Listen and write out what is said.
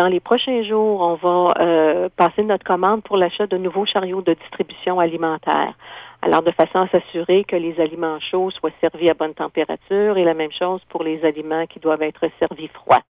dans les prochains jours, on va euh, passer notre commande pour l'achat de nouveaux chariots de distribution alimentaire. Alors, de façon à s'assurer que les aliments chauds soient servis à bonne température et la même chose pour les aliments qui doivent être servis froids.